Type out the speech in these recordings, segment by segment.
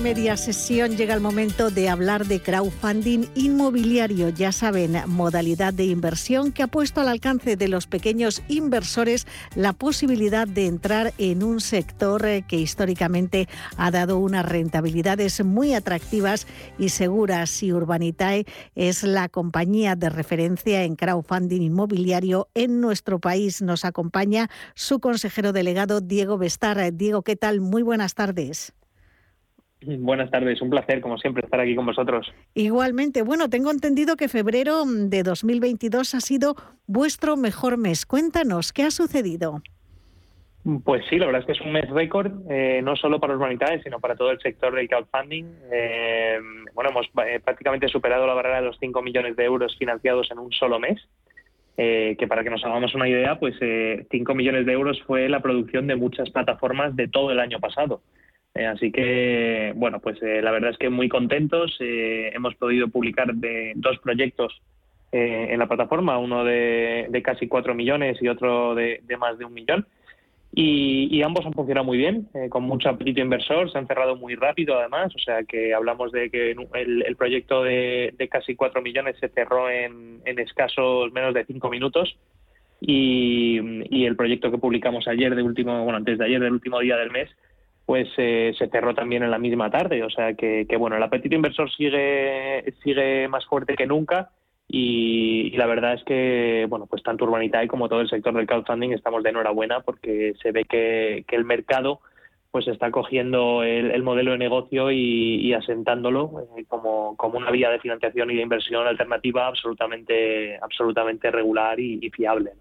Media sesión llega el momento de hablar de crowdfunding inmobiliario. Ya saben, modalidad de inversión que ha puesto al alcance de los pequeños inversores la posibilidad de entrar en un sector que históricamente ha dado unas rentabilidades muy atractivas y seguras. Y Urbanitae es la compañía de referencia en crowdfunding inmobiliario en nuestro país. Nos acompaña su consejero delegado Diego Bestar. Diego, ¿qué tal? Muy buenas tardes. Buenas tardes, un placer como siempre estar aquí con vosotros. Igualmente, bueno, tengo entendido que febrero de 2022 ha sido vuestro mejor mes. Cuéntanos, ¿qué ha sucedido? Pues sí, la verdad es que es un mes récord, eh, no solo para humanidades, sino para todo el sector del crowdfunding. Eh, bueno, hemos eh, prácticamente superado la barrera de los 5 millones de euros financiados en un solo mes. que para que nos hagamos una idea, pues 5 millones de euros fue la producción de muchas plataformas de todo el año pasado. Eh, así que, bueno, pues eh, la verdad es que muy contentos. Eh, hemos podido publicar de dos proyectos en la plataforma, uno de, casi cuatro millones y otro de, más de un millón. Y, ambos han funcionado muy bien, con mucho apetito inversor, se han cerrado muy rápido además, o sea que hablamos de que el, proyecto de, casi cuatro millones se cerró en, escasos menos de cinco minutos y, y, el proyecto que publicamos ayer, de último, bueno, antes de ayer, del último día del mes, pues eh, se cerró también en la misma tarde. O sea que, bueno, el apetito inversor sigue, sigue más fuerte que nunca y, la verdad es que, bueno, pues tanto Urbanitae como todo el sector del crowdfunding estamos de enhorabuena porque se ve que, que el mercado pues está cogiendo el, modelo de negocio y, asentándolo eh, como, como, una vía de financiación y de inversión alternativa absolutamente, absolutamente regular y, fiable.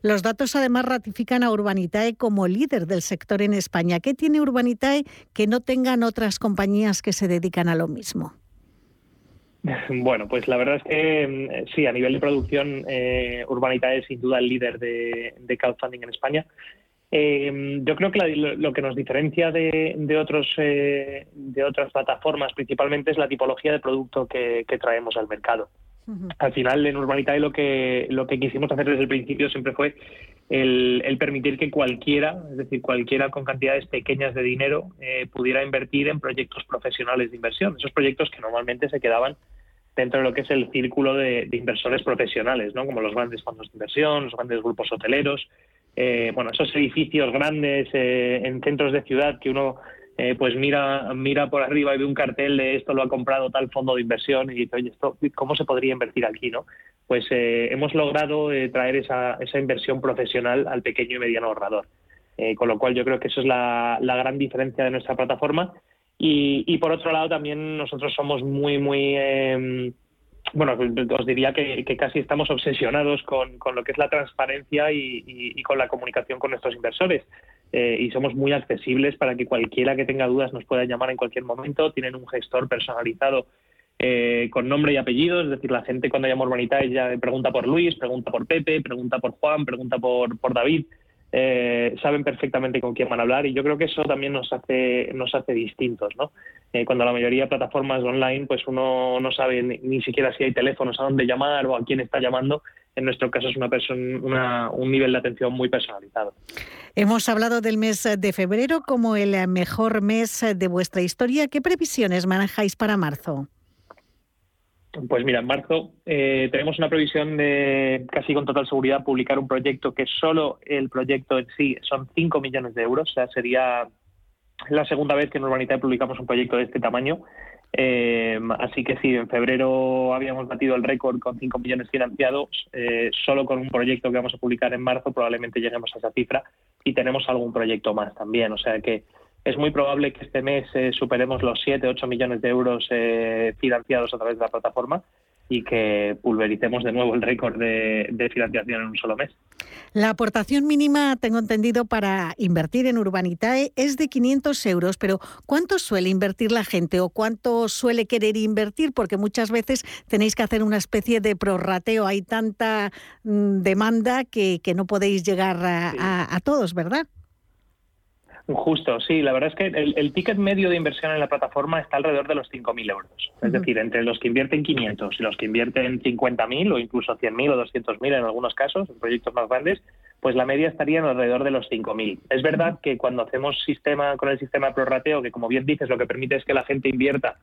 Los datos además ratifican a Urbanitae como líder del sector en España. ¿Qué tiene Urbanitae que no tengan otras compañías que se dedican a lo mismo? Bueno, pues la verdad es que mm, sí, a nivel de producción, eh, Urbanitae es sin duda el líder de, de crowdfunding en España. Eh, yo creo que lo, que nos diferencia de, otros eh, de otras plataformas principalmente es la tipología de producto que, traemos al mercado. Al final en Urbanitae lo que lo que quisimos hacer desde el principio siempre fue el, permitir que cualquiera, es decir, cualquiera con cantidades pequeñas de dinero eh, pudiera invertir en proyectos profesionales de inversión, esos proyectos que normalmente se quedaban dentro de lo que es el círculo de, de inversores profesionales, ¿no? como los grandes fondos de inversión, los grandes grupos hoteleros, eh, bueno, esos edificios grandes eh, en centros de ciudad que uno eh, pues mira, mira por arriba y ve un cartel de esto lo ha comprado tal fondo de inversión y dice, oye, esto, ¿cómo se podría invertir aquí? no Pues hemos logrado traer esa, esa inversión profesional al pequeño y mediano ahorrador. con lo cual yo creo que eso es la, la gran diferencia de nuestra plataforma. Y, y, por otro lado también nosotros somos muy, muy em, bueno, os diría que, casi estamos obsesionados con, lo que es la transparencia y, con la comunicación con nuestros inversores. Eh, y somos muy accesibles para que cualquiera que tenga dudas nos pueda llamar en cualquier momento. Tienen un gestor personalizado eh, con nombre y apellido, es decir, la gente cuando llama Urbanita ya pregunta por Luis, pregunta por Pepe, pregunta por Juan, pregunta por, por David. Eh, saben perfectamente con quién van a hablar y yo creo que eso también nos hace nos hace distintos no eh, cuando la mayoría de plataformas online pues uno no sabe ni, siquiera si hay teléfonos a dónde llamar o a quién está llamando. En nuestro caso es una persona un nivel de atención muy personalizado. Hemos hablado del mes de febrero como el mejor mes de vuestra historia. Qué previsiones manejáis para marzo pues mira, en marzo eh, tenemos una previsión de casi con total seguridad publicar un proyecto que solo el proyecto en sí son 5 millones de euros, o sea, sería la segunda vez que en Urbanitae publicamos un proyecto de este tamaño. Eh, así que sí, en febrero habíamos batido el récord con 5 millones financiados, eh, solo con un proyecto que vamos a publicar en marzo probablemente lleguemos a esa cifra y tenemos algún proyecto más también, o sea que es muy probable que este mes eh, superemos los 7, 8 millones de euros eh, financiados a través de la plataforma y que pulvericemos de nuevo el récord de, financiación en un solo mes. La aportación mínima, tengo entendido, para invertir en Urbanitae es de 500 euros, pero ¿cuánto suele invertir la gente o cuánto suele querer invertir? Porque muchas veces tenéis que hacer una especie de prorrateo, hay tanta mm, demanda que, no podéis llegar a todos, ¿verdad? Justo, sí. La verdad es que el, ticket medio de inversión en la plataforma está alrededor de los 5.000 euros. Es decir, entre los que invierten 500 y los que invierten 50.000 o incluso 100.000 o 200.000 en algunos casos, en proyectos más grandes, pues la media estaría en alrededor de los 5.000. Es verdad que cuando hacemos sistema con el sistema prorrateo, que como bien dices, lo que permite es que la gente invierta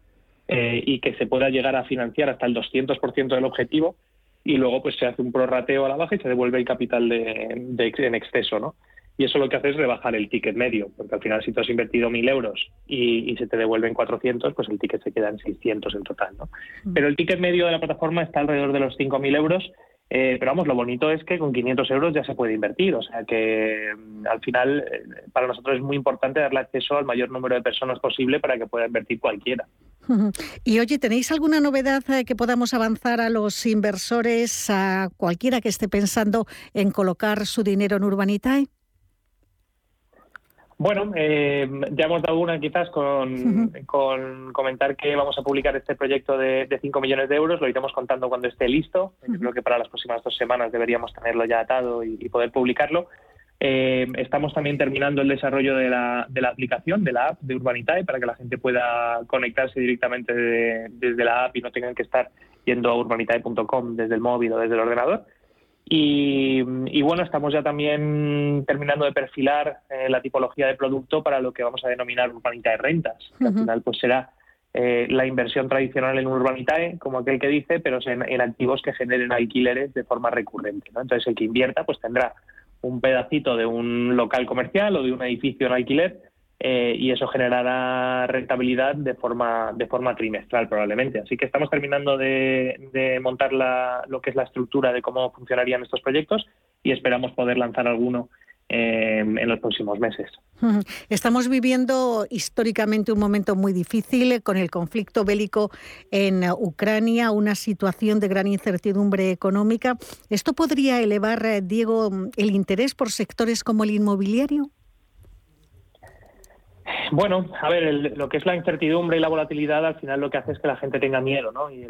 eh, y que se pueda llegar a financiar hasta el 200% del objetivo, y luego pues se hace un prorrateo a la baja y se devuelve el capital de, de, en exceso, ¿no? Y eso lo que hace es rebajar el ticket medio, porque al final si tú has invertido 1.000 euros y, se te devuelven 400, pues el ticket se queda en 600 en total. ¿no? Mm. Pero el ticket medio de la plataforma está alrededor de los 5.000 euros, eh, pero vamos, lo bonito es que con 500 euros ya se puede invertir, o sea que mm, al final eh, para nosotros es muy importante darle acceso al mayor número de personas posible para que pueda invertir cualquiera. Y oye, ¿tenéis alguna novedad eh, que podamos avanzar a los inversores, a cualquiera que esté pensando en colocar su dinero en Urbanitae? Bueno, eh, ya hemos dado una quizás con, comentar que vamos a publicar este proyecto de, 5 millones de euros. Lo iremos contando cuando esté listo. creo que para las próximas dos semanas deberíamos tenerlo ya atado y, poder publicarlo. Eh, estamos también terminando el desarrollo de la, de la, aplicación, de la app de Urbanitae, para que la gente pueda conectarse directamente desde la app y no tengan que estar yendo a urbanitae.com desde el móvil o desde el ordenador. Y, bueno, estamos ya también terminando de perfilar eh, la tipología de producto para lo que vamos a denominar urbanitae rentas, que al final pues será eh, la inversión tradicional en urbanitae, como aquel que dice, pero en, activos que generen alquileres de forma recurrente. Entonces el que invierta pues tendrá un pedacito de un local comercial o de un edificio en alquiler eh, y eso generará rentabilidad de forma, de forma trimestral probablemente. Así que estamos terminando de, montar lo que es la estructura de cómo funcionarían estos proyectos y esperamos poder lanzar alguno eh, en los próximos meses. Estamos viviendo históricamente un momento muy difícil con el conflicto bélico en Ucrania, una situación de gran incertidumbre económica. ¿Esto podría elevar, eh, Diego, el interés por sectores como el inmobiliario? Bueno, a ver, lo que es la incertidumbre y la volatilidad al final lo que hace es que la gente tenga miedo, ¿no? Y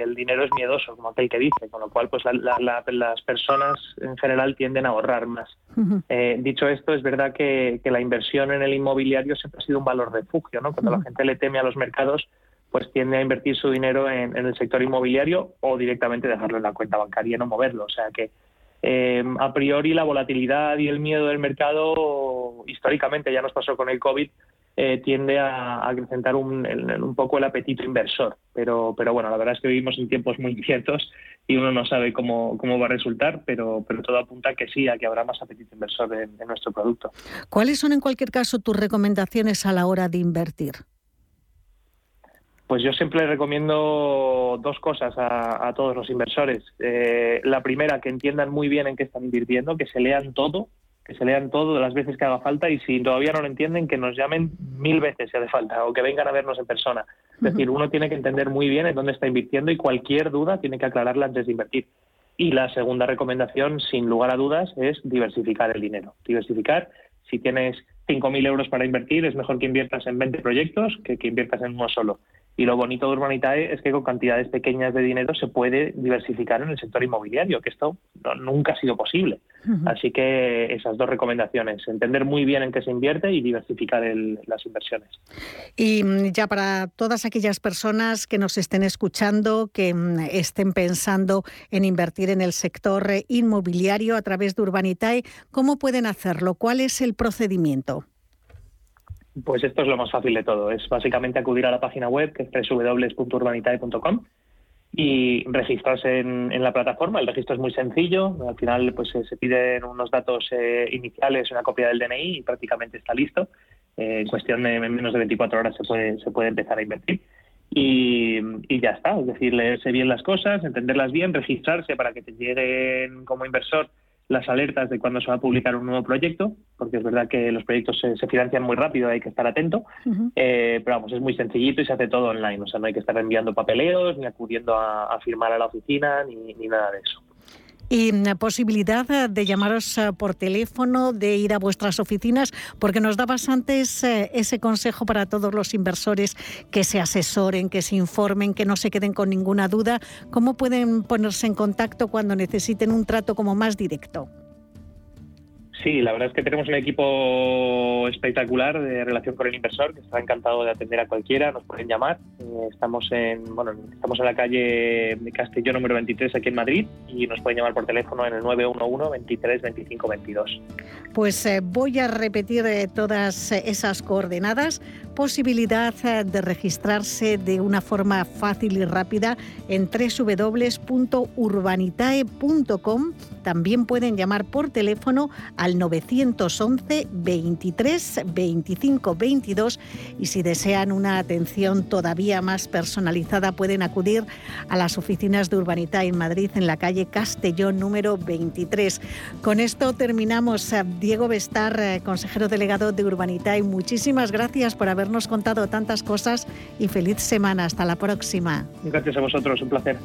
el, dinero es miedoso, como aquel que dice, con lo cual pues las personas en general tienden a ahorrar más. Eh, dicho esto, es verdad que, la inversión en el inmobiliario siempre ha sido un valor refugio, ¿no? Cuando la gente le teme a los mercados, pues tiende a invertir su dinero en, en el sector inmobiliario o directamente dejarlo en la cuenta bancaria y no moverlo. O sea que eh, a priori la volatilidad y el miedo del mercado, históricamente ya nos pasó con el COVID, eh, tiende a, acrecentar un, poco el apetito inversor. Pero, pero bueno, la verdad es que vivimos en tiempos muy inciertos y uno no sabe cómo, cómo va a resultar, pero, pero todo apunta que sí, a que habrá más apetito inversor en nuestro producto. ¿Cuáles son en cualquier caso tus recomendaciones a la hora de invertir? Pues yo siempre recomiendo dos cosas a, todos los inversores. Eh, la primera, que entiendan muy bien en qué están invirtiendo, que se lean todo, que se lean todo las veces que haga falta y si todavía no lo entienden, que nos llamen mil veces si hace falta o que vengan a vernos en persona. Es decir, uno tiene que entender muy bien en dónde está invirtiendo y cualquier duda tiene que aclararla antes de invertir. Y la segunda recomendación, sin lugar a dudas, es diversificar el dinero. Diversificar, si tienes 5.000 euros para invertir, es mejor que inviertas en 20 proyectos que que inviertas en uno solo. Y lo bonito de Urbanitae es que con cantidades pequeñas de dinero se puede diversificar en el sector inmobiliario, que esto nunca ha sido posible. Así que esas dos recomendaciones, entender muy bien en qué se invierte y diversificar las inversiones. Y mm, ya para todas aquellas personas que nos estén escuchando, que mm, estén pensando en invertir en el sector inmobiliario a través de Urbanitae, ¿cómo pueden hacerlo? ¿Cuál es el procedimiento? Pues esto es lo más fácil de todo. Es básicamente acudir a la página web, que es www.urbanitae.com, y registrarse en, la plataforma. El registro es muy sencillo. Al final pues se piden unos datos eh, iniciales, una copia del DNI y prácticamente está listo. Eh, en cuestión de menos de 24 horas se puede, se puede empezar a invertir. Y, y, ya está, es decir, leerse bien las cosas, entenderlas bien, registrarse para que te lleguen como inversor las alertas de cuando se va a publicar un nuevo proyecto, porque es verdad que los proyectos se, financian muy rápido, hay que estar atento, eh, pero vamos, es muy sencillito y se hace todo online, o sea, no hay que estar enviando papeleos, ni acudiendo a, firmar a la oficina, ni nada de eso. Y la posibilidad eh, de llamaros eh, por teléfono, de ir a vuestras oficinas, porque nos dabas antes eh, ese consejo para todos los inversores que se asesoren, que se informen, que no se queden con ninguna duda. ¿Cómo pueden ponerse en contacto cuando necesiten un trato como más directo? Sí, la verdad es que tenemos un equipo espectacular de relación con el inversor que está encantado de atender a cualquiera, nos pueden llamar. Eh, estamos en bueno, estamos en la calle de Castellón número 23 aquí en Madrid y nos pueden llamar por teléfono en el 911 23 25 22. Pues eh, voy a repetir eh, todas esas coordenadas. Posibilidad de registrarse de una forma fácil y rápida en www.urbanitae.com. También pueden llamar por teléfono al 911 23 25 22 y si desean una atención todavía más personalizada pueden acudir a las oficinas de Urbanita en Madrid en la calle Castellón número 23. Con esto terminamos. Diego Bestar, eh, consejero delegado de Urbanita, y muchísimas gracias por habernos contado tantas cosas y feliz semana. Hasta la próxima. Gracias a vosotros, un placer.